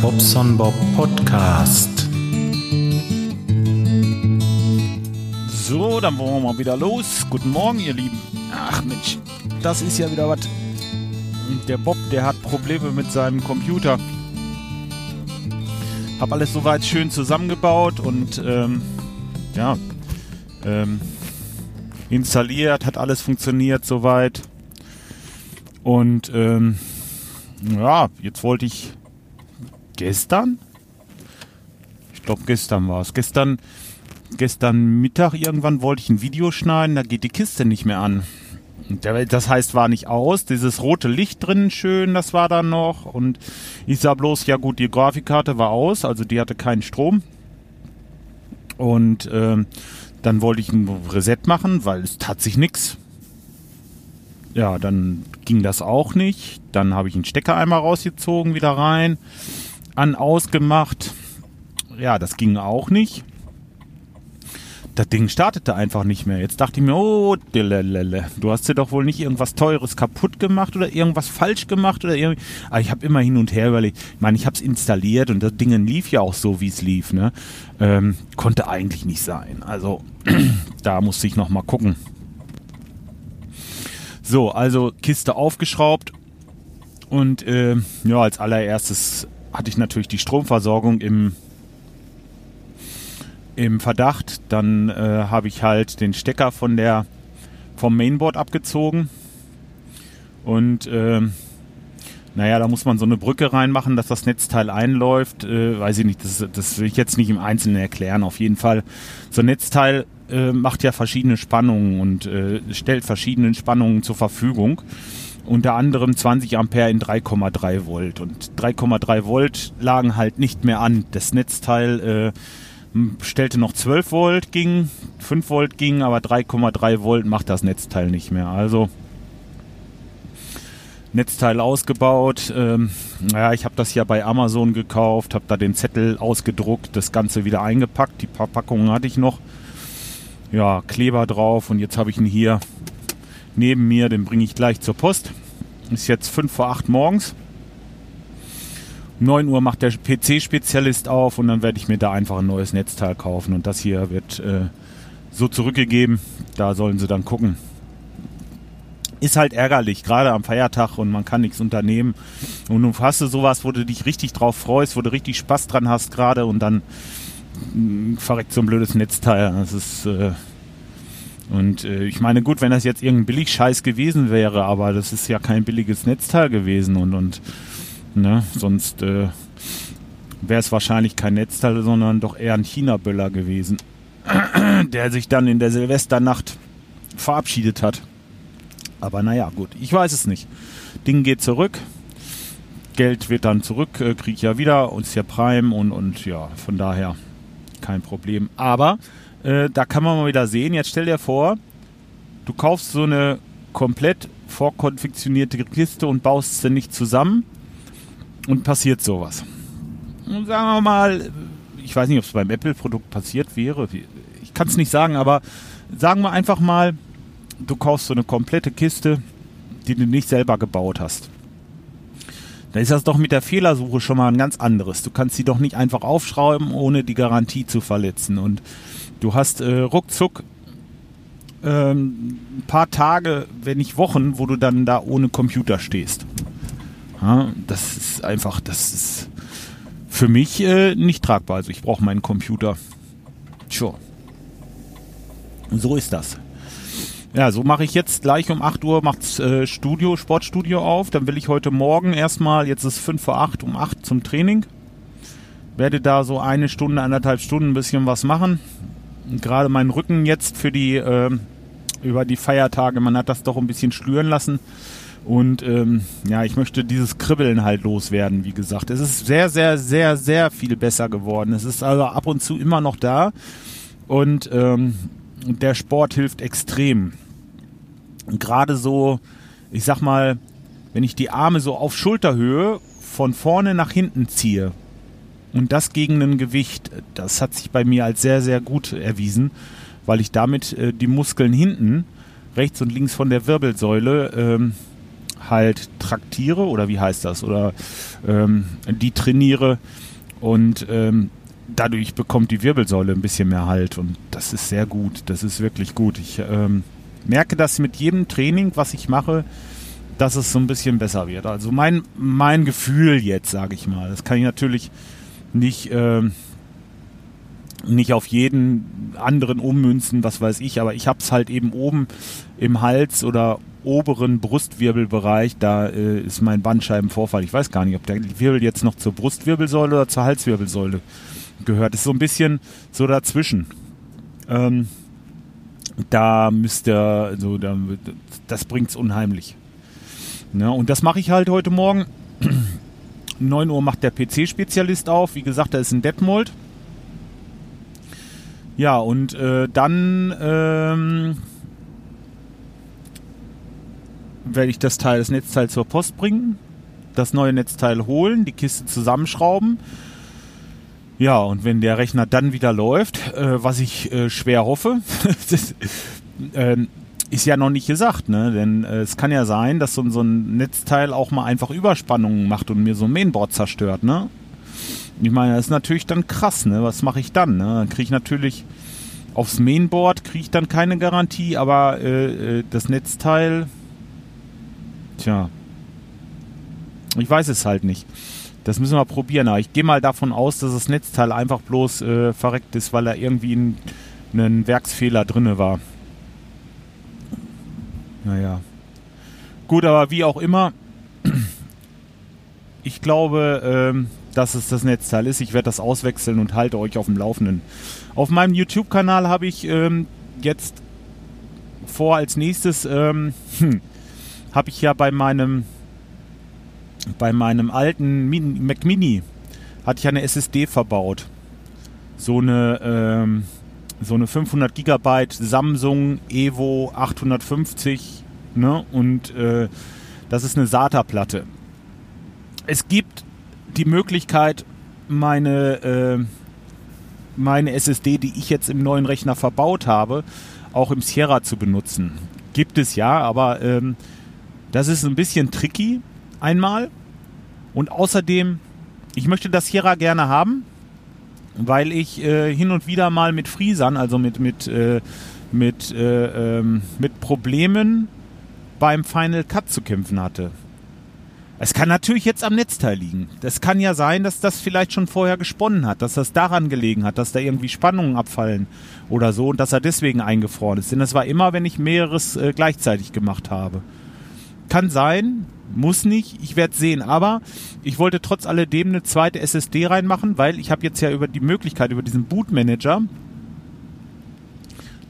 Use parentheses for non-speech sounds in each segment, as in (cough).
Bobson Bob Podcast. So, dann wollen wir mal wieder los. Guten Morgen, ihr Lieben. Ach Mensch, das ist ja wieder was. Der Bob, der hat Probleme mit seinem Computer. Hab alles soweit schön zusammengebaut und ähm, ja, ähm, installiert, hat alles funktioniert soweit. Und ähm, ja, jetzt wollte ich gestern, ich glaube gestern war es, gestern, gestern Mittag irgendwann wollte ich ein Video schneiden, da geht die Kiste nicht mehr an. Das heißt, war nicht aus. Dieses rote Licht drin, schön, das war dann noch. Und ich sah bloß, ja gut, die Grafikkarte war aus, also die hatte keinen Strom. Und ähm, dann wollte ich ein Reset machen, weil es tat sich nichts. Ja, dann ging das auch nicht. Dann habe ich einen Stecker einmal rausgezogen, wieder rein, an ausgemacht. Ja, das ging auch nicht das Ding startete einfach nicht mehr. Jetzt dachte ich mir, oh, dilelele, du hast dir doch wohl nicht irgendwas Teures kaputt gemacht oder irgendwas falsch gemacht oder irgendwie. Aber ich habe immer hin und her überlegt. Ich meine, ich habe es installiert und das Ding lief ja auch so, wie es lief. Ne? Ähm, konnte eigentlich nicht sein. Also (clears throat) da musste ich noch mal gucken. So, also Kiste aufgeschraubt und äh, ja, als allererstes hatte ich natürlich die Stromversorgung im im Verdacht. Dann äh, habe ich halt den Stecker von der vom Mainboard abgezogen und äh, naja, da muss man so eine Brücke reinmachen, dass das Netzteil einläuft. Äh, weiß ich nicht, das, das will ich jetzt nicht im Einzelnen erklären. Auf jeden Fall, so ein Netzteil äh, macht ja verschiedene Spannungen und äh, stellt verschiedene Spannungen zur Verfügung. Unter anderem 20 Ampere in 3,3 Volt. Und 3,3 Volt lagen halt nicht mehr an. Das Netzteil äh, stellte noch 12 Volt ging, 5 Volt ging, aber 3,3 Volt macht das Netzteil nicht mehr. Also Netzteil ausgebaut. Ähm, ja, ich habe das ja bei Amazon gekauft, habe da den Zettel ausgedruckt, das Ganze wieder eingepackt. Die paar Packungen hatte ich noch. Ja, Kleber drauf und jetzt habe ich ihn hier neben mir, den bringe ich gleich zur Post. Ist jetzt 5 vor 8 morgens. 9 Uhr macht der PC-Spezialist auf und dann werde ich mir da einfach ein neues Netzteil kaufen. Und das hier wird äh, so zurückgegeben. Da sollen sie dann gucken. Ist halt ärgerlich, gerade am Feiertag und man kann nichts unternehmen. Und du hast du sowas, wo du dich richtig drauf freust, wo du richtig Spaß dran hast gerade und dann mh, mm, verreckt so ein blödes Netzteil. Das ist. Äh, und äh, ich meine, gut, wenn das jetzt irgendein Billigscheiß gewesen wäre, aber das ist ja kein billiges Netzteil gewesen und, und Ne? Sonst äh, wäre es wahrscheinlich kein Netzteil, sondern doch eher ein China-Böller gewesen, (clears throat) der sich dann in der Silvesternacht verabschiedet hat. Aber naja, gut, ich weiß es nicht. Ding geht zurück. Geld wird dann zurück, äh, krieg ich ja wieder und ist ja Prime und, und ja, von daher kein Problem. Aber äh, da kann man mal wieder sehen, jetzt stell dir vor, du kaufst so eine komplett vorkonfektionierte Kiste und baust sie nicht zusammen und passiert sowas. Und sagen wir mal, ich weiß nicht, ob es beim Apple-Produkt passiert wäre. Ich kann es nicht sagen, aber sagen wir einfach mal, du kaufst so eine komplette Kiste, die du nicht selber gebaut hast. Da ist das doch mit der Fehlersuche schon mal ein ganz anderes. Du kannst sie doch nicht einfach aufschrauben, ohne die Garantie zu verletzen. Und du hast äh, ruckzuck ähm, ein paar Tage, wenn nicht Wochen, wo du dann da ohne Computer stehst. Ja, das ist einfach, das ist für mich äh, nicht tragbar. Also ich brauche meinen Computer. Sure. So ist das. Ja, so mache ich jetzt gleich um 8 Uhr macht's äh, Studio, Sportstudio auf. Dann will ich heute Morgen erstmal, jetzt ist 5 vor 8, um 8 zum Training. Werde da so eine Stunde, anderthalb Stunden ein bisschen was machen. Gerade meinen Rücken jetzt für die, äh, über die Feiertage, man hat das doch ein bisschen schlüren lassen. Und ähm, ja, ich möchte dieses Kribbeln halt loswerden, wie gesagt. Es ist sehr, sehr, sehr, sehr viel besser geworden. Es ist also ab und zu immer noch da. Und ähm, der Sport hilft extrem. Gerade so, ich sag mal, wenn ich die Arme so auf Schulterhöhe von vorne nach hinten ziehe und das gegen ein Gewicht, das hat sich bei mir als sehr, sehr gut erwiesen, weil ich damit äh, die Muskeln hinten, rechts und links von der Wirbelsäule, ähm, halt traktiere oder wie heißt das oder ähm, die trainiere und ähm, dadurch bekommt die Wirbelsäule ein bisschen mehr Halt und das ist sehr gut, das ist wirklich gut. Ich ähm, merke das mit jedem Training, was ich mache, dass es so ein bisschen besser wird. Also mein, mein Gefühl jetzt, sage ich mal, das kann ich natürlich nicht, äh, nicht auf jeden anderen ummünzen, was weiß ich, aber ich habe es halt eben oben im Hals oder oberen Brustwirbelbereich, da äh, ist mein Bandscheibenvorfall. Ich weiß gar nicht, ob der Wirbel jetzt noch zur Brustwirbelsäule oder zur Halswirbelsäule gehört. Ist so ein bisschen so dazwischen. Ähm, da müsste, also da, das bringt's unheimlich. Ja, und das mache ich halt heute Morgen. (clears throat) 9 Uhr macht der PC-Spezialist auf. Wie gesagt, da ist ein Detmold. Ja, und äh, dann ähm, werde ich das Teil, das Netzteil zur Post bringen, das neue Netzteil holen, die Kiste zusammenschrauben. Ja, und wenn der Rechner dann wieder läuft, äh, was ich äh, schwer hoffe, (laughs) das, äh, ist ja noch nicht gesagt, ne? Denn äh, es kann ja sein, dass so, so, ein Netzteil auch mal einfach Überspannungen macht und mir so ein Mainboard zerstört, ne? Ich meine, das ist natürlich dann krass, ne? Was mache ich dann? Ne? Dann kriege ich natürlich aufs Mainboard kriege ich dann keine Garantie, aber äh, äh, das Netzteil, tja, ich weiß es halt nicht. Das müssen wir probieren. Aber ich gehe mal davon aus, dass das Netzteil einfach bloß äh, verreckt ist, weil da irgendwie ein, ein Werksfehler drin war. Naja. Gut, aber wie auch immer, (clears throat) ich glaube, ähm, dass es das Netzteil ist. Ich werde das auswechseln und halte euch auf dem Laufenden. Auf meinem YouTube-Kanal habe ich ähm, jetzt vor als nächstes, ähm, hm, (clears throat) habe ich ja bei meinem bei meinem alten Mac Mini hatte ich eine SSD verbaut. So eine, ähm, so eine 500 Gigabyte Samsung Evo 850, ne? Und äh, das ist eine SATA-Platte. Es gibt die Möglichkeit, meine, äh, meine SSD, die ich jetzt im neuen Rechner verbaut habe, auch im Sierra zu benutzen. Gibt es ja, aber ähm, das ist ein bisschen tricky, einmal. Und außerdem, ich möchte das Sierra gerne haben, weil ich äh, hin und wieder mal mit Friesern, also mit, mit, äh, mit, äh, ähm, mit Problemen beim Final Cut zu kämpfen hatte. Es kann natürlich jetzt am Netzteil liegen. Das kann ja sein, dass das vielleicht schon vorher gesponnen hat, dass das daran gelegen hat, dass da irgendwie Spannungen abfallen oder so und dass er deswegen eingefroren ist. Denn das war immer, wenn ich mehreres äh, gleichzeitig gemacht habe. Kann sein, muss nicht, ich werde sehen. Aber ich wollte trotz alledem eine zweite SSD reinmachen, weil ich habe jetzt ja über die Möglichkeit, über diesen Bootmanager,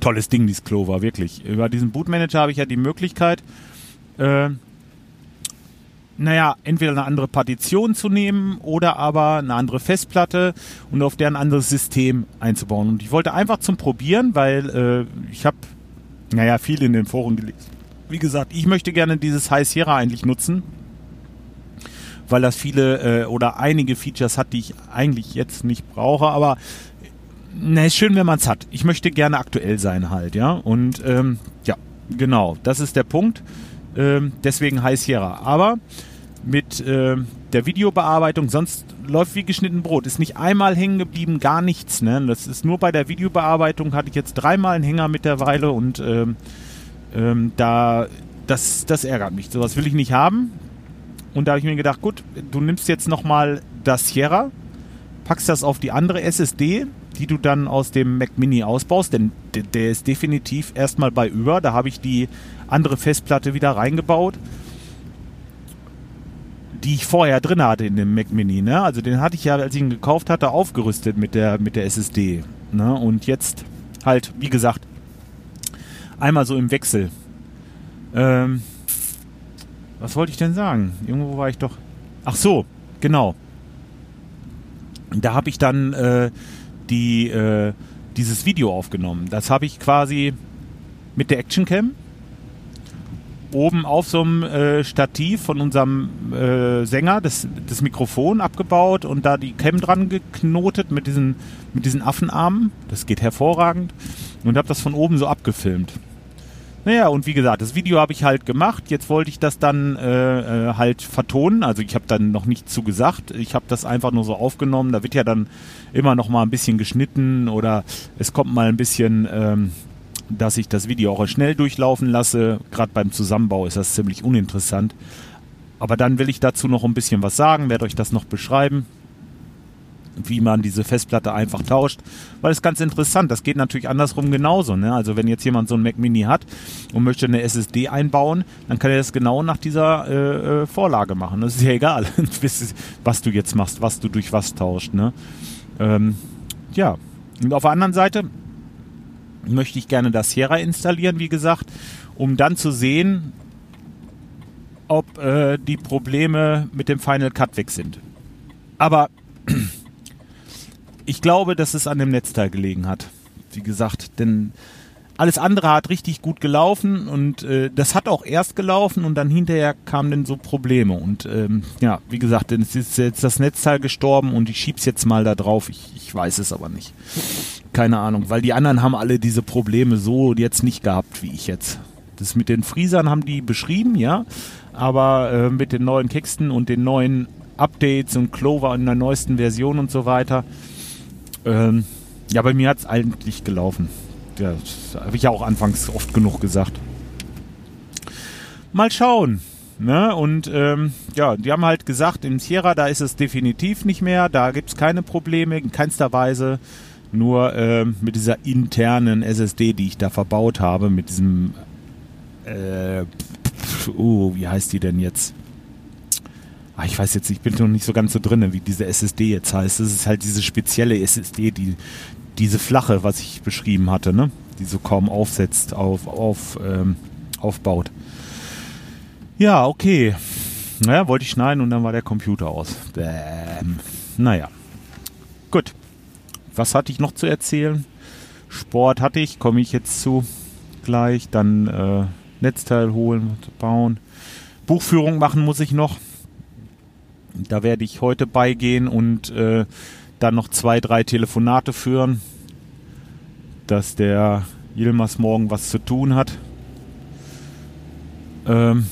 tolles Ding, dieses Clover, wirklich. Über diesen Bootmanager habe ich ja die Möglichkeit, äh, naja, entweder eine andere Partition zu nehmen oder aber eine andere Festplatte und auf der ein anderes System einzubauen. Und ich wollte einfach zum Probieren, weil äh, ich habe, naja, viel in den Foren gelesen wie gesagt, ich möchte gerne dieses High Sierra eigentlich nutzen, weil das viele äh, oder einige Features hat, die ich eigentlich jetzt nicht brauche, aber na, ist schön, wenn man es hat. Ich möchte gerne aktuell sein halt, ja. Und ähm, ja, genau, das ist der Punkt. Ähm, deswegen High Sierra. Aber mit äh, der Videobearbeitung, sonst läuft wie geschnitten Brot. Ist nicht einmal hängen geblieben, gar nichts. Ne? Das ist nur bei der Videobearbeitung, hatte ich jetzt dreimal einen Hänger mittlerweile und ähm, ähm, da, das, das ärgert mich. Sowas will ich nicht haben. Und da habe ich mir gedacht, gut, du nimmst jetzt nochmal das Sierra, packst das auf die andere SSD, die du dann aus dem Mac Mini ausbaust, denn der ist definitiv erstmal bei über. Da habe ich die andere Festplatte wieder reingebaut, die ich vorher drin hatte in dem Mac Mini. Ne? Also den hatte ich ja, als ich ihn gekauft hatte, aufgerüstet mit der, mit der SSD. Ne? Und jetzt halt, wie gesagt, einmal so im Wechsel. Ähm, was wollte ich denn sagen? Irgendwo war ich doch. Ach so, genau. Da habe ich dann äh, die, äh, dieses Video aufgenommen. Das habe ich quasi mit der Actioncam oben auf so einem äh, Stativ von unserem äh, Sänger das, das Mikrofon abgebaut und da die Cam dran geknotet mit diesen, mit diesen Affenarmen. Das geht hervorragend. Und habe das von oben so abgefilmt. Naja, und wie gesagt, das Video habe ich halt gemacht. Jetzt wollte ich das dann äh, äh, halt vertonen. Also ich habe dann noch nichts zu gesagt. Ich habe das einfach nur so aufgenommen. Da wird ja dann immer noch mal ein bisschen geschnitten oder es kommt mal ein bisschen, ähm, dass ich das Video auch schnell durchlaufen lasse. Gerade beim Zusammenbau ist das ziemlich uninteressant. Aber dann will ich dazu noch ein bisschen was sagen, werde euch das noch beschreiben wie man diese Festplatte einfach tauscht, weil es ganz interessant, das geht natürlich andersrum genauso. Ne? Also wenn jetzt jemand so ein Mac Mini hat und möchte eine SSD einbauen, dann kann er das genau nach dieser äh, äh Vorlage machen. Das ist ja egal, (laughs) was du jetzt machst, was du durch was tauscht. Ne? Ähm, ja, und auf der anderen Seite möchte ich gerne das Sierra installieren, wie gesagt, um dann zu sehen, ob äh, die Probleme mit dem Final Cut weg sind. Aber ich glaube, dass es an dem Netzteil gelegen hat. Wie gesagt, denn alles andere hat richtig gut gelaufen und äh, das hat auch erst gelaufen und dann hinterher kamen dann so Probleme. Und ähm, ja, wie gesagt, denn es ist jetzt das Netzteil gestorben und ich schieb's jetzt mal da drauf. Ich, ich weiß es aber nicht. Keine Ahnung, weil die anderen haben alle diese Probleme so jetzt nicht gehabt wie ich jetzt. Das mit den Friesern haben die beschrieben, ja, aber äh, mit den neuen Kexten und den neuen Updates und Clover in der neuesten Version und so weiter, ähm, ja, bei mir hat es eigentlich gelaufen. Das habe ich ja auch anfangs oft genug gesagt. Mal schauen. Ne? Und ähm, ja, die haben halt gesagt, im Sierra, da ist es definitiv nicht mehr, da gibt es keine Probleme, in keinster Weise. Nur ähm, mit dieser internen SSD, die ich da verbaut habe, mit diesem, äh, oh, wie heißt die denn jetzt? Ah, ich weiß jetzt, ich bin noch nicht so ganz so drin, wie diese SSD jetzt heißt. Das ist halt diese spezielle SSD, die diese flache, was ich beschrieben hatte, ne? Die so kaum aufsetzt, auf, auf, ähm, aufbaut. Ja, okay. Naja, wollte ich schneiden und dann war der Computer aus. Bäm. Naja. Gut. Was hatte ich noch zu erzählen? Sport hatte ich, komme ich jetzt zu gleich. Dann äh, Netzteil holen, bauen. Buchführung machen muss ich noch. Da werde ich heute beigehen und äh, dann noch zwei, drei Telefonate führen, dass der Yilmaz morgen was zu tun hat. Ähm,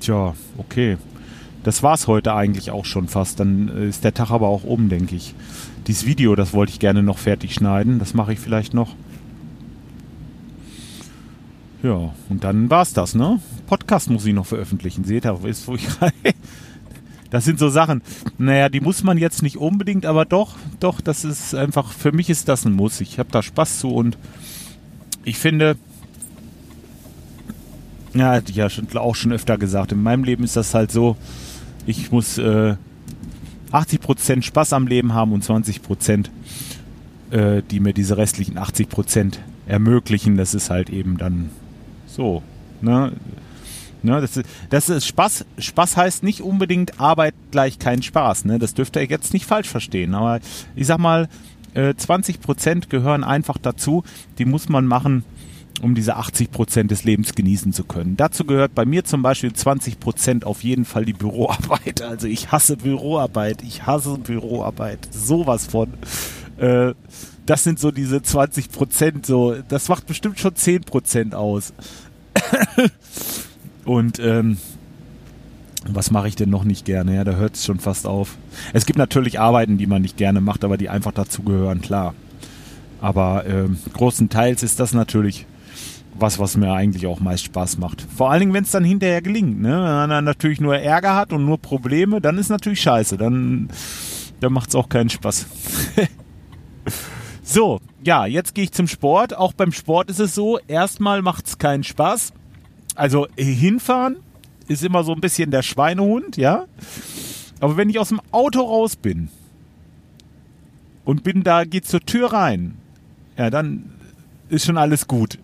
tja, okay. Das war's heute eigentlich auch schon fast. Dann ist der Tag aber auch um, denke ich. Dieses Video, das wollte ich gerne noch fertig schneiden. Das mache ich vielleicht noch. Ja, und dann war's das, ne? Podcast muss ich noch veröffentlichen. Seht ihr, ist, wo ich (laughs) das sind so Sachen, naja, die muss man jetzt nicht unbedingt, aber doch, doch, das ist einfach, für mich ist das ein Muss. Ich habe da Spaß zu und ich finde, ja, hatte ich ja schon, auch schon öfter gesagt, in meinem Leben ist das halt so, ich muss äh, 80% Spaß am Leben haben und 20%, äh, die mir diese restlichen 80% ermöglichen. Das ist halt eben dann so. Ne? Ne, das, ist, das ist Spaß. Spaß heißt nicht unbedingt Arbeit gleich kein Spaß. Ne? Das dürft ihr jetzt nicht falsch verstehen. Aber ich sag mal, äh, 20 Prozent gehören einfach dazu. Die muss man machen, um diese 80 Prozent des Lebens genießen zu können. Dazu gehört bei mir zum Beispiel 20 Prozent auf jeden Fall die Büroarbeit. (laughs) Also ich hasse Büroarbeit. Ich hasse Büroarbeit. Sowas von. Äh, das sind so diese 20 Prozent. So, das macht bestimmt schon 10 Prozent aus. (laughs) Und ähm, was mache ich denn noch nicht gerne? Ja, da hört es schon fast auf. Es gibt natürlich Arbeiten, die man nicht gerne macht, aber die einfach dazugehören, klar. Aber ähm, großenteils ist das natürlich was, was mir eigentlich auch meist Spaß macht. Vor allen Dingen, wenn es dann hinterher gelingt. Ne? Wenn man natürlich nur Ärger hat und nur Probleme, dann ist natürlich scheiße. Dann, dann macht es auch keinen Spaß. (laughs) so, ja, jetzt gehe ich zum Sport. Auch beim Sport ist es so, erstmal macht es keinen Spaß also hinfahren ist immer so ein bisschen der Schweinehund, ja. Aber wenn ich aus dem Auto raus bin und bin da, geht zur Tür rein, ja, dann ist schon alles gut.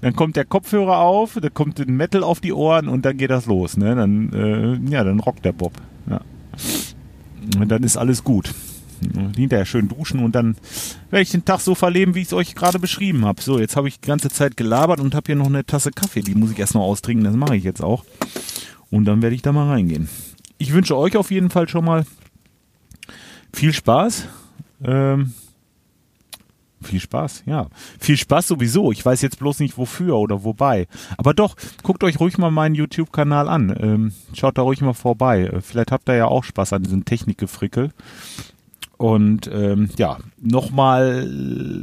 Dann kommt der Kopfhörer auf, da kommt ein Metal auf die Ohren und dann geht das los, ne? Dann, äh, ja, dann rockt der Bob. Ja. Und dann ist alles gut hinterher schön duschen und dann werde ich den Tag so verleben, wie ich es euch gerade beschrieben habe. So, jetzt habe ich die ganze Zeit gelabert und habe hier noch eine Tasse Kaffee. Die muss ich erst noch austrinken, das mache ich jetzt auch. Und dann werde ich da mal reingehen. Ich wünsche euch auf jeden Fall schon mal viel Spaß. Ähm, Viel Spaß, ja. Viel Spaß sowieso. Ich weiß jetzt bloß nicht wofür oder wobei. Aber doch, guckt euch ruhig mal meinen YouTube-Kanal an. Ähm, schaut da ruhig mal vorbei. Äh, vielleicht habt ihr ja auch Spaß an diesem Technikgefrickel. Und ähm, ja, nochmal,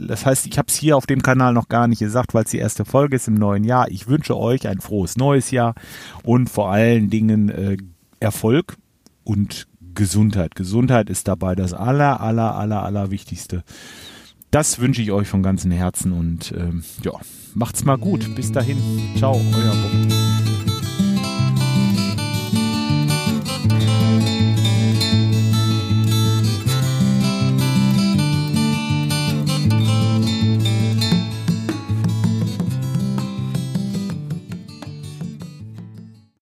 das heißt, ich habe es hier auf dem Kanal noch gar nicht gesagt, weil es die erste Folge ist im neuen Jahr. Ich wünsche euch ein frohes neues Jahr und vor allen Dingen äh, Erfolg und Gesundheit. Gesundheit ist dabei das aller, aller, aller, aller Wichtigste. Das wünsche ich euch von ganzem Herzen und ähm, ja, macht's mal gut. Bis dahin. Ciao, euer Bob.